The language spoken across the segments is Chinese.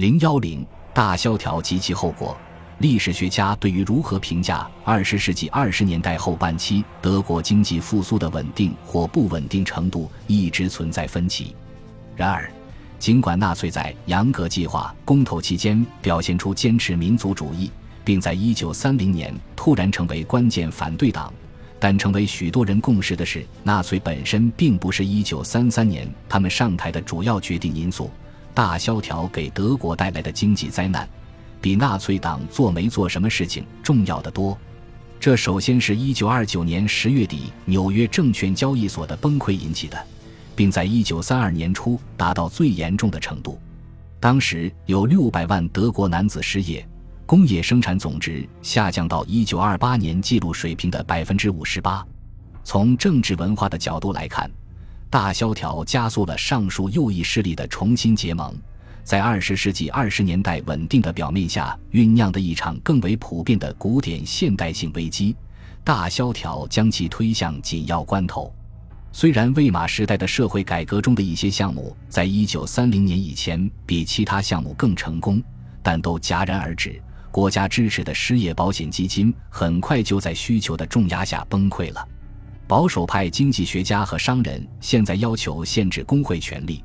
零幺零大萧条及其后果，历史学家对于如何评价二十世纪二十年代后半期德国经济复苏的稳定或不稳定程度一直存在分歧。然而，尽管纳粹在杨格计划公投期间表现出坚持民族主义，并在一九三零年突然成为关键反对党，但成为许多人共识的是，纳粹本身并不是一九三三年他们上台的主要决定因素。大萧条给德国带来的经济灾难，比纳粹党做没做什么事情重要的多。这首先是一九二九年十月底纽约证券交易所的崩溃引起的，并在一九三二年初达到最严重的程度。当时有六百万德国男子失业，工业生产总值下降到一九二八年记录水平的百分之五十八。从政治文化的角度来看。大萧条加速了上述右翼势力的重新结盟，在二十世纪二十年代稳定的表面下酝酿的一场更为普遍的古典现代性危机。大萧条将其推向紧要关头。虽然魏玛时代的社会改革中的一些项目在一九三零年以前比其他项目更成功，但都戛然而止。国家支持的失业保险基金很快就在需求的重压下崩溃了。保守派经济学家和商人现在要求限制工会权利，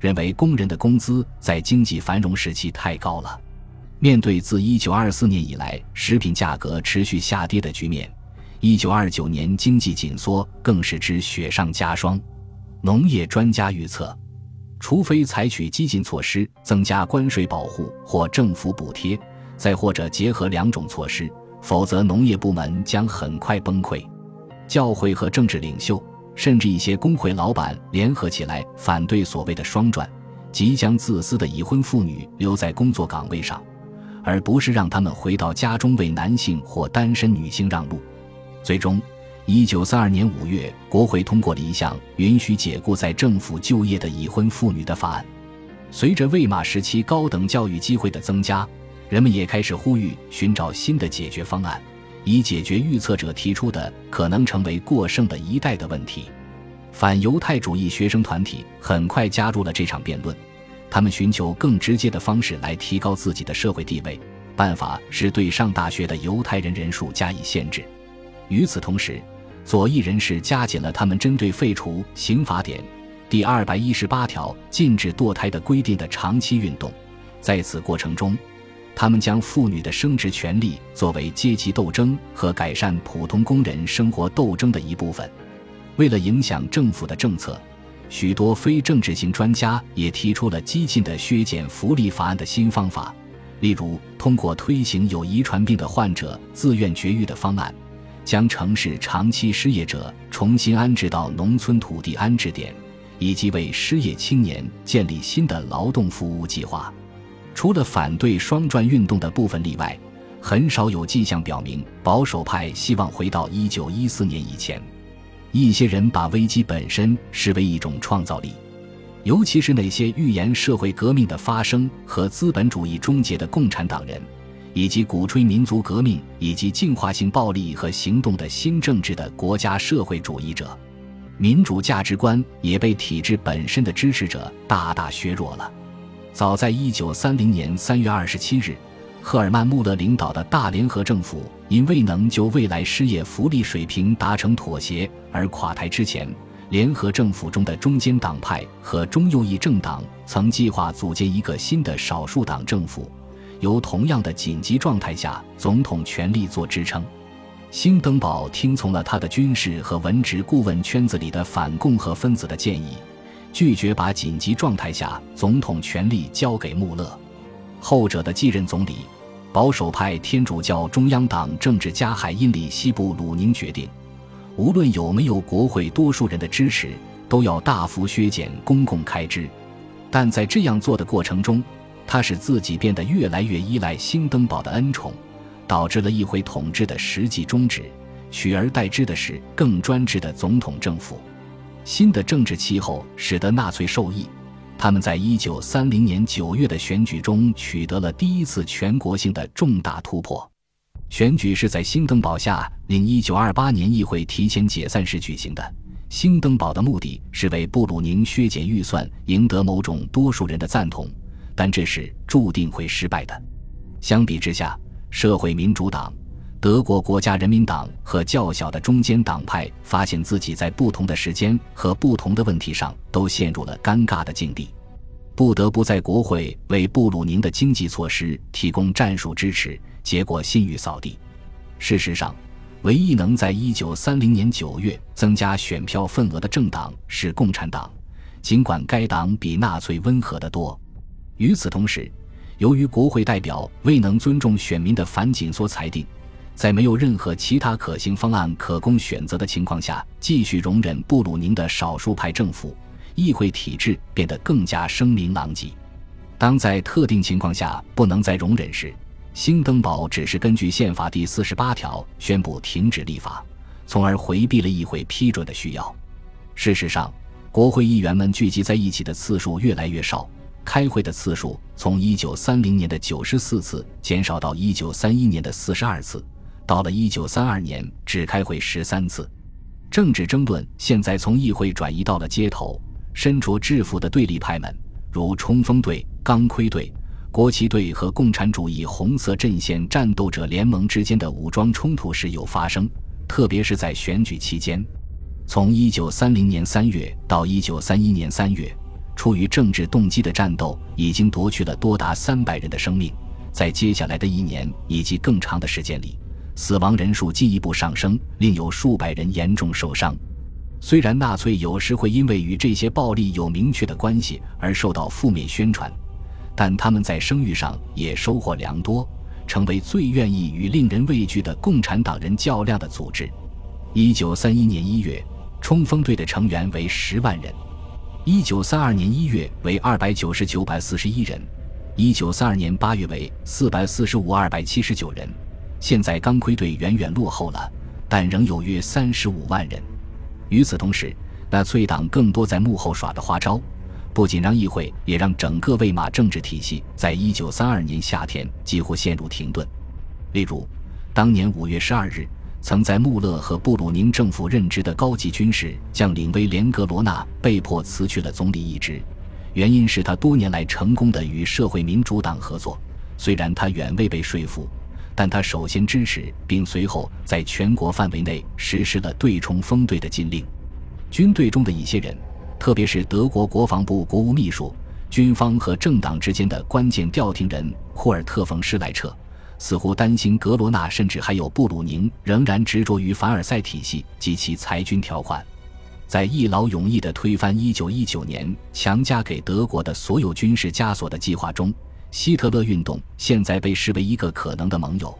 认为工人的工资在经济繁荣时期太高了。面对自1924年以来食品价格持续下跌的局面，1929年经济紧缩更是之雪上加霜。农业专家预测，除非采取激进措施，增加关税保护或政府补贴，再或者结合两种措施，否则农业部门将很快崩溃。教会和政治领袖，甚至一些工会老板联合起来反对所谓的“双转”，即将自私的已婚妇女留在工作岗位上，而不是让他们回到家中为男性或单身女性让路。最终，一九三二年五月，国会通过了一项允许解雇在政府就业的已婚妇女的法案。随着魏玛时期高等教育机会的增加，人们也开始呼吁寻找新的解决方案。以解决预测者提出的可能成为过剩的一代的问题。反犹太主义学生团体很快加入了这场辩论，他们寻求更直接的方式来提高自己的社会地位。办法是对上大学的犹太人人数加以限制。与此同时，左翼人士加紧了他们针对废除刑法典第二百一十八条禁止堕胎的规定的长期运动。在此过程中，他们将妇女的生殖权利作为阶级斗争和改善普通工人生活斗争的一部分。为了影响政府的政策，许多非政治性专家也提出了激进的削减福利法案的新方法，例如通过推行有遗传病的患者自愿绝育的方案，将城市长期失业者重新安置到农村土地安置点，以及为失业青年建立新的劳动服务计划。除了反对双转运动的部分例外，很少有迹象表明保守派希望回到一九一四年以前。一些人把危机本身视为一种创造力，尤其是那些预言社会革命的发生和资本主义终结的共产党人，以及鼓吹民族革命以及进化性暴力和行动的新政治的国家社会主义者。民主价值观也被体制本身的支持者大大削弱了。早在一九三零年三月二十七日，赫尔曼·穆勒领导的大联合政府因未能就未来失业福利水平达成妥协而垮台之前，联合政府中的中间党派和中右翼政党曾计划组建一个新的少数党政府，由同样的紧急状态下总统权力做支撑。兴登堡听从了他的军事和文职顾问圈子里的反共和分子的建议。拒绝把紧急状态下总统权力交给穆勒，后者的继任总理，保守派天主教中央党政治家海因里希·布鲁宁决定，无论有没有国会多数人的支持，都要大幅削减公共开支。但在这样做的过程中，他使自己变得越来越依赖兴登堡的恩宠，导致了议会统治的实际终止，取而代之的是更专制的总统政府。新的政治气候使得纳粹受益，他们在一九三零年九月的选举中取得了第一次全国性的重大突破。选举是在新登堡下令一九二八年议会提前解散时举行的。新登堡的目的是为布鲁宁削减预算赢得某种多数人的赞同，但这是注定会失败的。相比之下，社会民主党、德国国家人民党和较小的中间党派发现自己在不同的时间和不同的问题上都陷入了尴尬的境地，不得不在国会为布鲁宁的经济措施提供战术支持，结果信誉扫地。事实上，唯一能在一九三零年九月增加选票份额的政党是共产党，尽管该党比纳粹温和得多。与此同时，由于国会代表未能尊重选民的反紧缩裁定，在没有任何其他可行方案可供选择的情况下，继续容忍布鲁宁的少数派政府，议会体制变得更加声名狼藉。当在特定情况下不能再容忍时，兴登堡只是根据宪法第四十八条宣布停止立法，从而回避了议会批准的需要。事实上，国会议员们聚集在一起的次数越来越少，开会的次数从一九三零年的九十四次减少到一九三一年的四十二次，到了一九三二年只开会十三次。政治争论现在从议会转移到了街头，身着制服的对立派们，如冲锋队、钢盔队。国旗队和共产主义红色阵线战斗者联盟之间的武装冲突时有发生，特别是在选举期间。从1930年3月到1931年3月，出于政治动机的战斗已经夺去了多达300人的生命。在接下来的一年以及更长的时间里，死亡人数进一步上升，另有数百人严重受伤。虽然纳粹有时会因为与这些暴力有明确的关系而受到负面宣传。但他们在声誉上也收获良多，成为最愿意与令人畏惧的共产党人较量的组织。一九三一年一月，冲锋队的成员为十万人；一九三二年一月为二百九十九百四十一人；一九三二年八月为四百四十五二百七十九人。现在钢盔队远远落后了，但仍有约三十五万人。与此同时，纳粹党更多在幕后耍的花招。不仅让议会，也让整个魏玛政治体系在一九三二年夏天几乎陷入停顿。例如，当年五月十二日，曾在穆勒和布鲁宁政府任职的高级军事将领威廉格罗纳被迫辞去了总理一职，原因是他多年来成功的与社会民主党合作。虽然他远未被说服，但他首先支持并随后在全国范围内实施了对冲锋队的禁令。军队中的一些人。特别是德国国防部国务秘书、军方和政党之间的关键调停人库尔特·冯·施莱彻，似乎担心格罗纳甚至还有布鲁宁仍然执着于凡尔赛体系及其裁军条款，在一劳永逸地推翻1919年强加给德国的所有军事枷锁的计划中，希特勒运动现在被视为一个可能的盟友。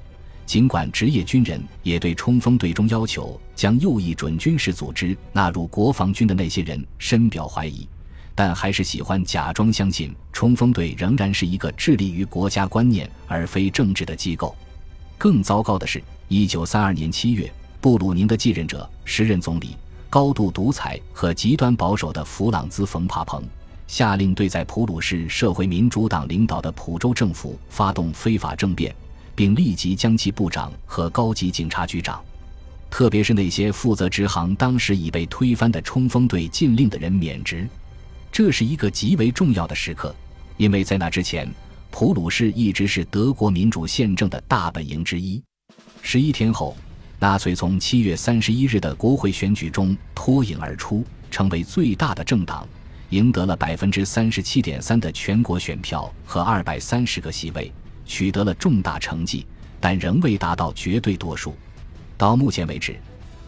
尽管职业军人也对冲锋队中要求将右翼准军事组织纳入国防军的那些人深表怀疑，但还是喜欢假装相信冲锋队仍然是一个致力于国家观念而非政治的机构。更糟糕的是，一九三二年七月，布鲁宁的继任者、时任总理、高度独裁和极端保守的弗朗兹·冯·帕彭，下令对在普鲁士社会民主党领导的普州政府发动非法政变。并立即将其部长和高级警察局长，特别是那些负责执行当时已被推翻的冲锋队禁令的人免职。这是一个极为重要的时刻，因为在那之前，普鲁士一直是德国民主宪政的大本营之一。十一天后，纳粹从七月三十一日的国会选举中脱颖而出，成为最大的政党，赢得了百分之三十七点三的全国选票和二百三十个席位。取得了重大成绩，但仍未达到绝对多数。到目前为止，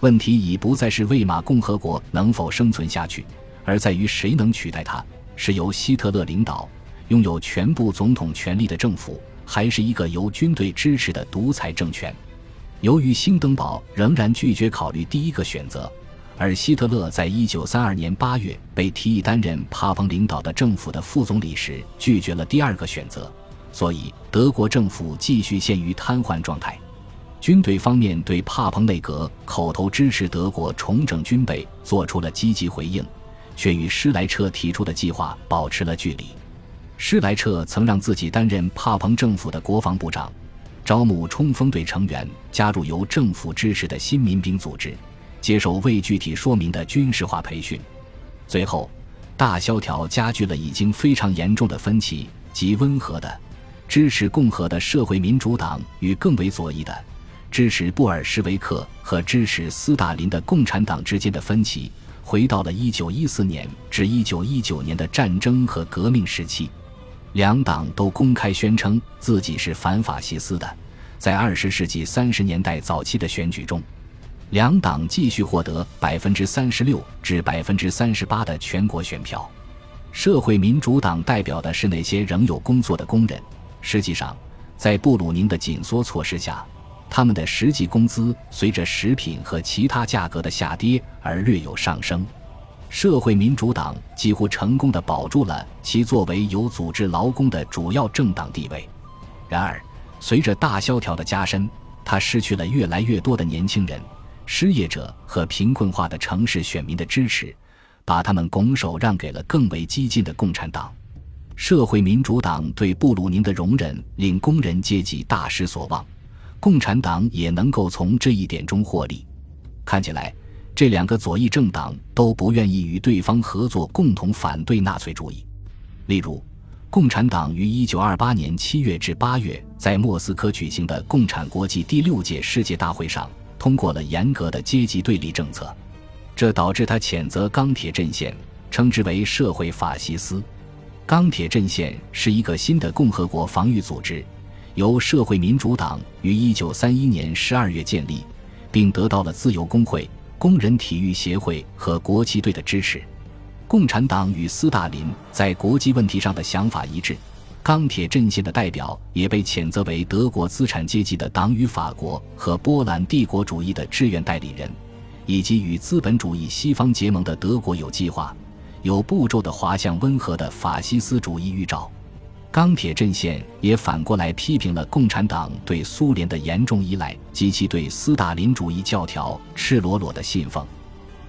问题已不再是魏玛共和国能否生存下去，而在于谁能取代它：是由希特勒领导、拥有全部总统权力的政府，还是一个由军队支持的独裁政权？由于兴登堡仍然拒绝考虑第一个选择，而希特勒在一九三二年八月被提议担任帕彭领导的政府的副总理时，拒绝了第二个选择。所以，德国政府继续陷于瘫痪状态。军队方面对帕彭内阁口头支持德国重整军备做出了积极回应，却与施莱彻提出的计划保持了距离。施莱彻曾让自己担任帕彭政府的国防部长，招募冲锋队成员加入由政府支持的新民兵组织，接受未具体说明的军事化培训。最后，大萧条加剧了已经非常严重的分歧。及温和的支持共和的社会民主党与更为左翼的支持布尔什维克和支持斯大林的共产党之间的分歧，回到了1914年至1919年的战争和革命时期。两党都公开宣称自己是反法西斯的。在二十世纪三十年代早期的选举中，两党继续获得百分之三十六至百分之三十八的全国选票。社会民主党代表的是那些仍有工作的工人。实际上，在布鲁宁的紧缩措施下，他们的实际工资随着食品和其他价格的下跌而略有上升。社会民主党几乎成功地保住了其作为有组织劳工的主要政党地位。然而，随着大萧条的加深，他失去了越来越多的年轻人、失业者和贫困化的城市选民的支持，把他们拱手让给了更为激进的共产党。社会民主党对布鲁宁的容忍令工人阶级大失所望，共产党也能够从这一点中获利。看起来。这两个左翼政党都不愿意与对方合作，共同反对纳粹主义。例如，共产党于1928年7月至8月在莫斯科举行的共产国际第六届世界大会上通过了严格的阶级对立政策，这导致他谴责钢铁阵线，称之为社会法西斯。钢铁阵线是一个新的共和国防御组织，由社会民主党于1931年12月建立，并得到了自由工会。工人体育协会和国旗队的支持，共产党与斯大林在国际问题上的想法一致。钢铁阵线的代表也被谴责为德国资产阶级的党与法国和波兰帝国主义的志愿代理人，以及与资本主义西方结盟的德国有计划、有步骤的滑向温和的法西斯主义预兆。钢铁阵线也反过来批评了共产党对苏联的严重依赖及其对斯大林主义教条赤裸裸的信奉，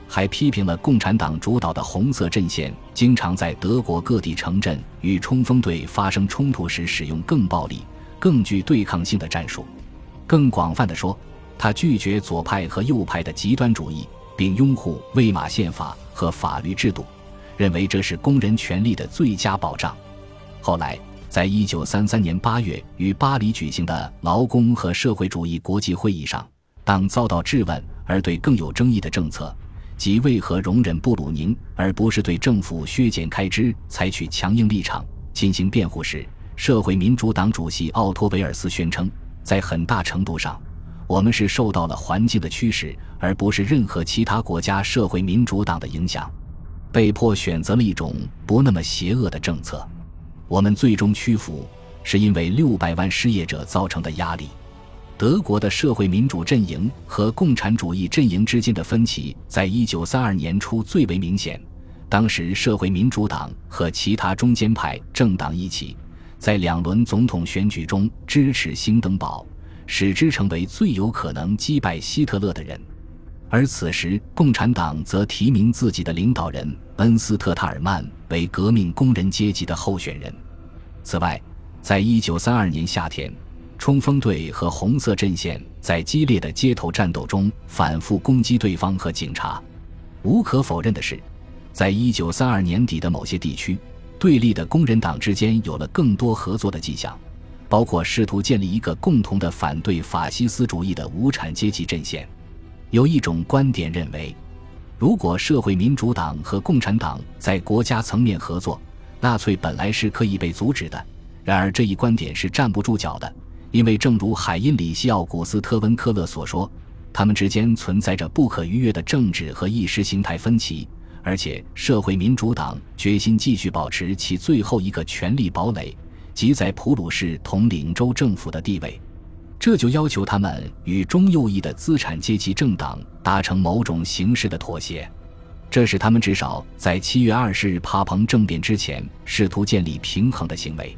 还批评了共产党主导的红色阵线经常在德国各地城镇与冲锋队发生冲突时使用更暴力、更具对抗性的战术。更广泛的说，他拒绝左派和右派的极端主义，并拥护魏玛宪法和法律制度，认为这是工人权利的最佳保障。后来。在一九三三年八月于巴黎举行的劳工和社会主义国际会议上，当遭到质问而对更有争议的政策，即为何容忍布鲁宁而不是对政府削减开支采取强硬立场进行辩护时，社会民主党主席奥托·维尔斯宣称，在很大程度上，我们是受到了环境的驱使，而不是任何其他国家社会民主党的影响，被迫选择了一种不那么邪恶的政策。我们最终屈服，是因为六百万失业者造成的压力。德国的社会民主阵营和共产主义阵营之间的分歧，在一九三二年初最为明显。当时，社会民主党和其他中间派政党一起，在两轮总统选举中支持兴登堡，使之成为最有可能击败希特勒的人。而此时，共产党则提名自己的领导人恩斯特·塔尔曼为革命工人阶级的候选人。此外，在一九三二年夏天，冲锋队和红色阵线在激烈的街头战斗中反复攻击对方和警察。无可否认的是，在一九三二年底的某些地区，对立的工人党之间有了更多合作的迹象，包括试图建立一个共同的反对法西斯主义的无产阶级阵线。有一种观点认为，如果社会民主党和共产党在国家层面合作，纳粹本来是可以被阻止的。然而，这一观点是站不住脚的，因为正如海因里希·奥古斯特·温科勒所说，他们之间存在着不可逾越的政治和意识形态分歧，而且社会民主党决心继续保持其最后一个权力堡垒，即在普鲁士统领州政府的地位。这就要求他们与中右翼的资产阶级政党达成某种形式的妥协，这是他们至少在七月二十日帕彭政变之前试图建立平衡的行为。